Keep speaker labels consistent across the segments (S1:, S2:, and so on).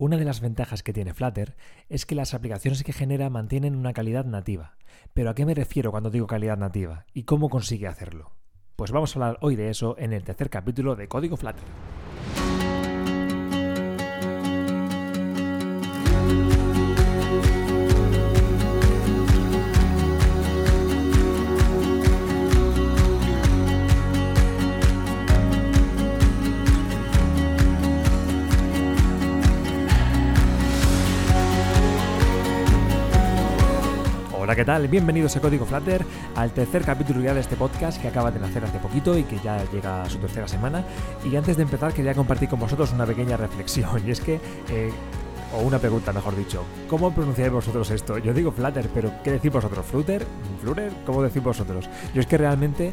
S1: Una de las ventajas que tiene Flutter es que las aplicaciones que genera mantienen una calidad nativa. Pero ¿a qué me refiero cuando digo calidad nativa? ¿Y cómo consigue hacerlo? Pues vamos a hablar hoy de eso en el tercer capítulo de Código Flutter. ¿Qué tal? Bienvenidos a Código Flutter, al tercer capítulo ya de este podcast que acaba de nacer hace poquito y que ya llega a su tercera semana. Y antes de empezar quería compartir con vosotros una pequeña reflexión, y es que... eh, o una pregunta, mejor dicho. ¿Cómo pronunciáis vosotros esto? Yo digo Flutter, pero ¿qué decís vosotros? ¿Flutter? ¿Flutter? ¿Cómo decís vosotros? Yo es que realmente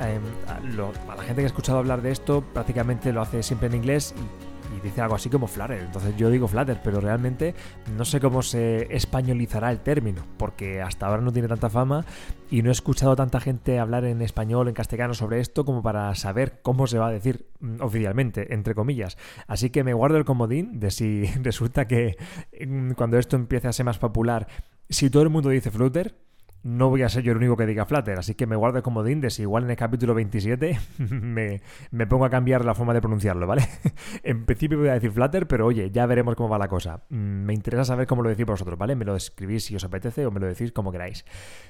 S1: eh, a, la gente que ha escuchado hablar de esto prácticamente lo hace siempre en inglés y dice algo así como Flutter. Entonces yo digo Flutter, pero realmente no sé cómo se españolizará el término, porque hasta ahora no tiene tanta fama y no he escuchado a tanta gente hablar en español, en castellano sobre esto como para saber cómo se va a decir mm, oficialmente, entre comillas. Así que me guardo el comodín de si resulta que mm, cuando esto empiece a ser más popular, si todo el mundo dice Flutter, no voy a ser yo el único que diga Flutter, así que me guardo comodín de si igual en el capítulo 27 me, me pongo a cambiar la forma de pronunciarlo, ¿vale? en principio voy a decir Flutter, pero oye, ya veremos cómo va la cosa. Mm, Me interesa saber cómo lo decís vosotros, ¿vale? Me lo escribís si os apetece o me lo decís como queráis.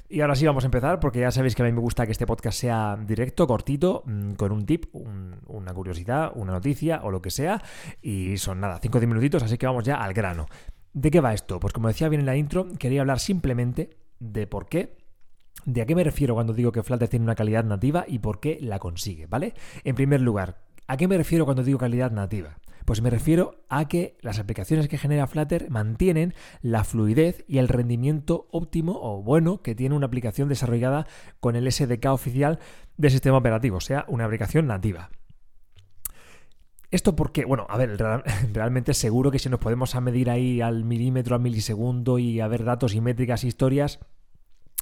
S1: Y ahora sí vamos a empezar, porque ya sabéis que a mí me gusta que este podcast sea directo, cortito, mm, con un tip, un- una curiosidad, una noticia o lo que sea. Y son nada, 5 o 10 minutitos, así que vamos ya al grano. ¿De qué va esto? Pues como decía bien en la intro, quería hablar simplemente de por qué ¿De a qué me refiero cuando digo que Flutter tiene una calidad nativa y por qué la consigue? ¿Vale? En primer lugar, ¿a qué me refiero cuando digo calidad nativa? Pues me refiero a que las aplicaciones que genera Flutter mantienen la fluidez y el rendimiento óptimo o bueno que tiene una aplicación desarrollada con el SDK oficial del sistema operativo, o sea, una aplicación nativa. Esto porque, bueno, a ver, real- realmente seguro que si nos podemos a medir ahí al milímetro, al milisegundo y a ver datos y métricas, historias,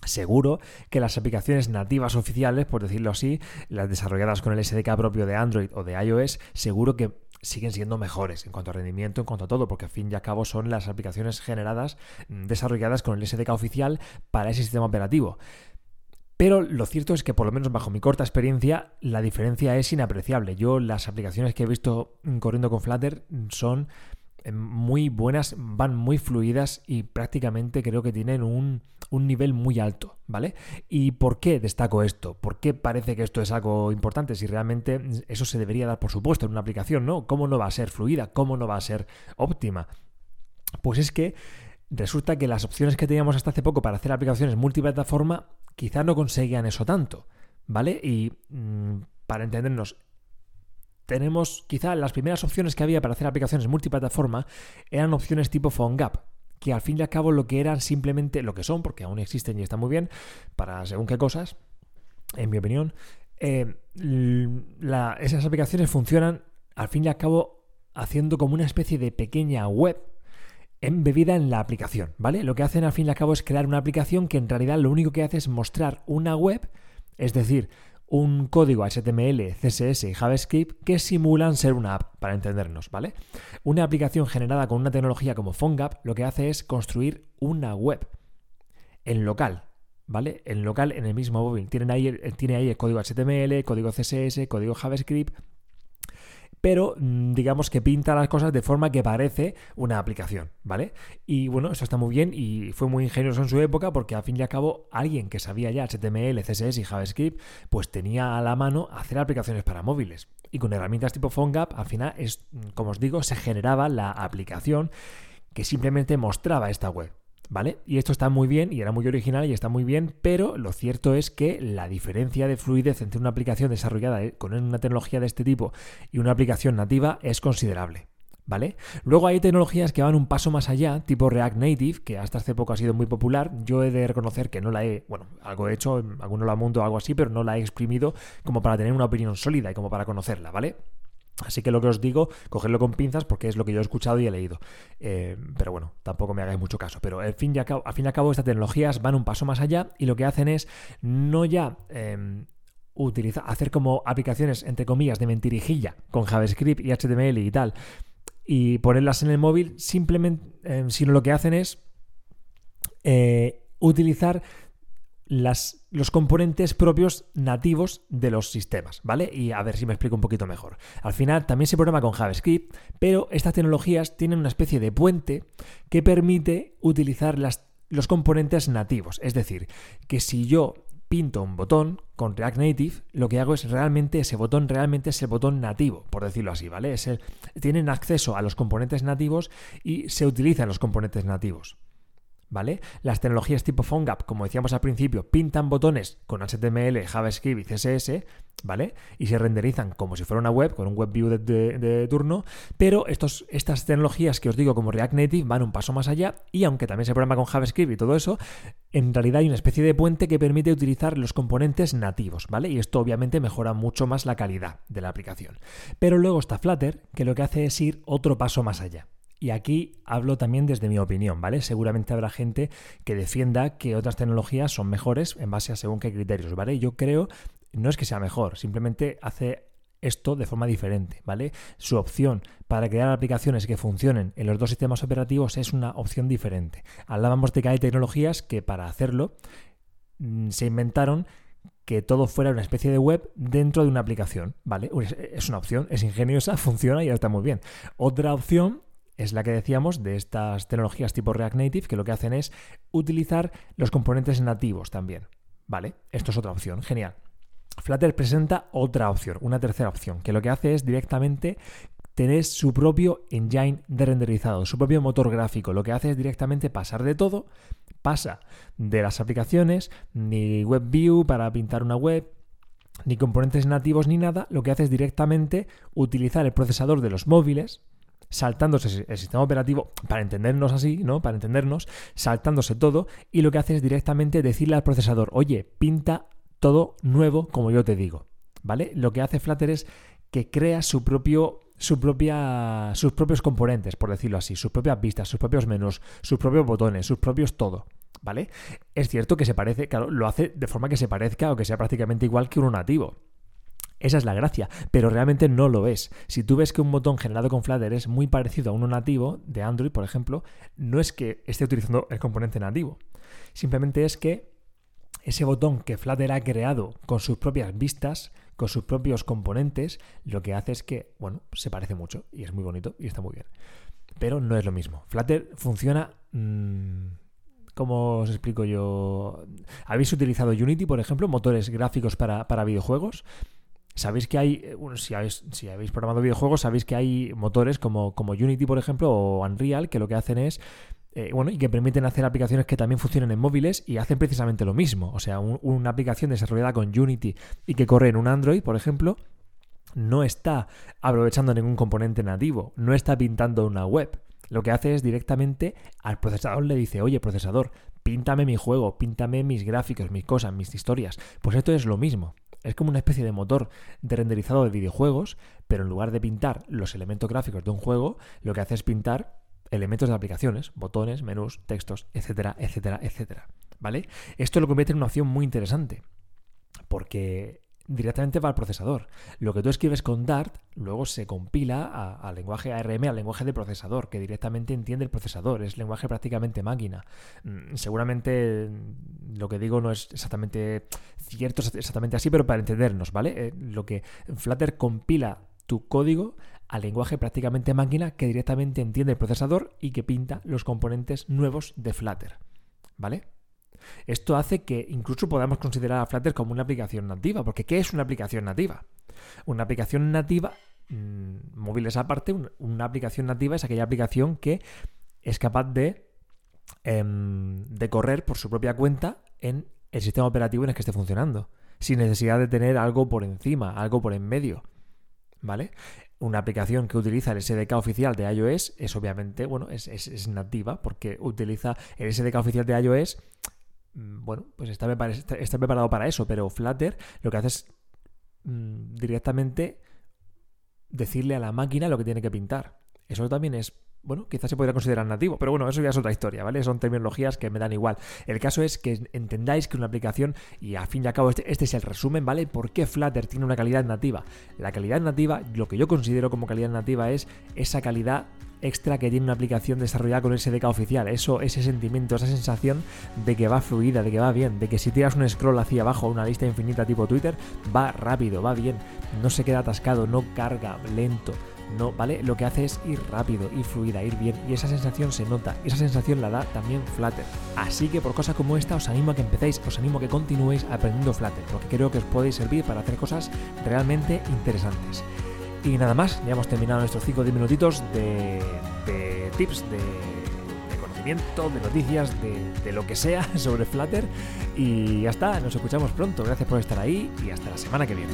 S1: Seguro que las aplicaciones nativas oficiales, por decirlo así, las desarrolladas con el SDK propio de Android o de iOS, seguro que siguen siendo mejores en cuanto a rendimiento, en cuanto a todo, porque al fin y al cabo son las aplicaciones generadas, mm, desarrolladas con el SDK oficial para ese sistema operativo. Pero lo cierto es que, por lo menos bajo mi corta experiencia, la diferencia es inapreciable. Yo las aplicaciones que he visto mm, corriendo con Flutter mm, son muy buenas, van muy fluidas y prácticamente creo que tienen un, un nivel muy alto, ¿vale? ¿Y por qué destaco esto? ¿Por qué parece que esto es algo importante? Si realmente eso se debería dar por supuesto en una aplicación, ¿no? ¿Cómo no va a ser fluida? ¿Cómo no va a ser óptima? Pues es que resulta que las opciones que teníamos hasta hace poco para hacer aplicaciones multiplataforma quizás no conseguían eso tanto, ¿vale? Y mm, para entendernos, tenemos quizá las primeras opciones que había para hacer aplicaciones multiplataforma eran opciones tipo PhoneGap, que al fin y al cabo lo que eran simplemente lo que son, porque aún existen y están muy bien para según qué cosas, en mi opinión, eh, esas aplicaciones funcionan al fin y al cabo haciendo como una especie de pequeña web embebida en la aplicación, ¿vale? Lo que hacen al fin y al cabo es crear una aplicación que en realidad lo único que hace es mostrar una web, es decir, un código HTML, CSS y JavaScript que simulan ser una app, para entendernos, ¿vale? Una aplicación generada con una tecnología como PhoneGap lo que hace es construir una web en local, ¿vale? En local, en el mismo móvil. Tienen ahí, el- tiene ahí el código HTML, código CSS, código JavaScript, pero mm, digamos que pinta las cosas de forma que parece una aplicación, ¿vale? Y bueno, eso está muy bien y fue muy ingenioso en su época porque al fin y al cabo alguien que sabía ya HTML, CSS y JavaScript, pues tenía a la mano hacer aplicaciones para móviles. Y con herramientas tipo PhoneGap, al final, es, mm, como os digo, se generaba la aplicación que simplemente mostraba esta web. ¿Vale? Y esto está muy bien y era muy original y está muy bien, pero lo cierto es que la diferencia de fluidez entre una aplicación desarrollada eh, con una tecnología de este tipo y una aplicación nativa es considerable. ¿Vale? Luego hay tecnologías que van un paso más allá, tipo React Native, que hasta hace poco ha sido muy popular. Yo he de reconocer que no la he, bueno, algo he hecho, alguno lo amunto o algo así, pero no la he exprimido como para tener una opinión sólida y como para conocerla, ¿vale? Así que lo que os digo, cogedlo con pinzas porque es lo que yo he escuchado y he leído. Eh, pero bueno, tampoco me hagáis mucho caso. Pero al fin, y a cabo, al fin al cabo, estas tecnologías van un paso más allá y lo que hacen es no ya eh, utilizar, hacer como aplicaciones, entre comillas, de mentirijilla con JavaScript y HTML y tal. y ponerlas en el móvil, simplemente, eh, sino lo que hacen es eh, utilizar las, los componentes propios nativos de los sistemas, ¿vale? Y a ver si me explico un poquito mejor. Al final también se programa con JavaScript, pero estas tecnologías tienen una especie de puente que permite utilizar las, los componentes nativos. Es decir, que si yo pinto un botón con React Native, lo que hago es realmente ese botón realmente es el botón nativo, por decirlo así, ¿vale? Es el, tienen acceso a los componentes nativos y se utilizan los componentes nativos. ¿Vale? Las tecnologías tipo PhoneGap, como decíamos al principio, pintan botones con HTML, JavaScript y CSS, ¿vale? Y se renderizan como si fuera una web, con un web view de, turno, pero estas tecnologías que os digo como React Native van un paso más allá y aunque también se programa con JavaScript y todo eso, en realidad hay una especie de puente que permite utilizar los componentes nativos, ¿vale? Y esto obviamente mejora mucho más la calidad de la aplicación. Pero luego está Flutter, que lo que hace es ir otro paso más allá. Y aquí hablo también desde mi opinión, ¿vale? Seguramente habrá gente que defienda que otras tecnologías son mejores en base a según qué criterios, ¿vale? Yo creo, no es que sea mejor, simplemente hace esto de forma diferente, ¿vale? Su opción para crear aplicaciones que funcionen en los dos sistemas operativos es una opción diferente. Hablábamos de que hay tecnologías que para hacerlo mm, se inventaron que todo fuera una especie de web dentro de una aplicación, ¿vale? Es una opción, es ingeniosa, funciona y está muy bien. Otra opción es la que decíamos de estas tecnologías tipo React Native, que lo que hacen es utilizar los componentes nativos también. ¿Vale? Esto es otra opción. Genial. Flutter presenta otra opción, una tercera opción, que lo que hace es directamente tener su propio engine de renderizado, su propio motor gráfico. Lo que hace es directamente pasar de todo, pasa de las aplicaciones, ni WebView para pintar una web, ni componentes nativos ni nada. Lo que hace es directamente utilizar el procesador de los móviles, saltándose el sistema operativo, para entendernos así, ¿no? Para entendernos, saltándose todo, y lo que hace es directamente decirle al procesador, oye, pinta todo nuevo como yo te digo. ¿Vale? Lo que hace Flutter es que crea su propio. Su propia, sus propios componentes, por decirlo así, sus propias vistas, sus propios menús, sus propios botones, sus propios todo. ¿Vale? Es cierto que se parece, claro, lo hace de forma que se parezca o que sea prácticamente igual que uno nativo. Esa es la gracia, pero realmente no lo es. Si tú ves que un botón generado con Flutter es muy parecido a uno nativo de Android, por ejemplo, no es que esté utilizando el componente nativo. Simplemente es que ese botón que Flutter ha creado con sus propias vistas, con sus propios componentes, lo que hace es que, bueno, se parece mucho y es muy bonito y está muy bien. Pero no es lo mismo. Flutter funciona... Mmm, ¿Cómo os explico yo? ¿Habéis utilizado Unity, por ejemplo, motores gráficos para, para videojuegos? Sabéis que hay, eh, si habéis, si habéis programado videojuegos, sabéis que hay motores como, como Unity, por ejemplo, o Unreal, que lo que hacen es eh, bueno, y que permiten hacer aplicaciones que también funcionen en móviles y hacen precisamente lo mismo. O sea, una aplicación desarrollada con Unity y que corre en un Android, por ejemplo, no está aprovechando ningún componente nativo, no está pintando una web. Lo que hace es directamente al procesador le dice, oye, procesador, píntame mi juego, píntame mis gráficos, mis cosas, mis historias. Pues esto es lo mismo. Es como una especie de motor de renderizado de videojuegos, pero en lugar de pintar los elementos gráficos de un juego, lo que hace es pintar elementos de aplicaciones, botones, menús, textos, etcétera, etcétera, etcétera. ¿Vale? Esto lo convierte en una opción muy interesante, porque directamente va al procesador. Lo que tú escribes con Dart luego se compila al lenguaje ARM, al lenguaje de procesador, que directamente entiende el procesador, es lenguaje prácticamente máquina. Mm, seguramente mm, lo que digo no es exactamente cierto, exactamente así, pero para entendernos, ¿vale? Eh, lo que Flutter compila tu código al lenguaje prácticamente máquina que directamente entiende el procesador y que pinta los componentes nuevos de Flutter, ¿vale? Esto hace que incluso podamos considerar a Flutter como una aplicación nativa, porque ¿qué es una aplicación nativa? Una aplicación nativa, mmm, móviles aparte, una aplicación nativa es aquella aplicación que es capaz de, em, de correr por su propia cuenta en el sistema operativo en el que esté funcionando, sin necesidad de tener algo por encima, algo por en medio. ¿Vale? Una aplicación que utiliza el SDK oficial de iOS es obviamente, bueno, es, es nativa porque utiliza el SDK oficial de iOS Mm, bueno, pues está, preparado para eso, pero Flutter lo que hace es mm, directamente decirle a la máquina lo que tiene que pintar. Eso también es, bueno, quizás se podría considerar nativo, pero bueno, eso ya es otra historia, ¿vale? Son terminologías que me dan igual. El caso es que entendáis que una aplicación, y al fin y al cabo este, este es el resumen, ¿vale? ¿Por qué Flutter tiene una calidad nativa? La calidad nativa, lo que yo considero como calidad nativa es esa calidad extra que tiene una aplicación desarrollada con SDK oficial. Eso, ese sentimiento, esa sensación de que va fluida, de que va bien, de que si tiras un scroll hacia abajo, una lista infinita tipo Twitter, va rápido, va bien, no se queda atascado, no carga, lento. No, ¿vale? Lo que hace es ir rápido, ir fluida, ir bien. Y esa sensación se nota. Esa sensación la da también Flutter. Así que por cosas como esta os animo a que empecéis, os animo a que continuéis aprendiendo Flutter, porque creo que os puede servir para hacer cosas realmente interesantes. Y nada más, ya hemos terminado nuestros 5 o 10 minutitos de, tips, de, conocimiento, de noticias, de, de lo que sea sobre Flutter. Y ya está, nos escuchamos pronto. Gracias por estar ahí y hasta la semana que viene.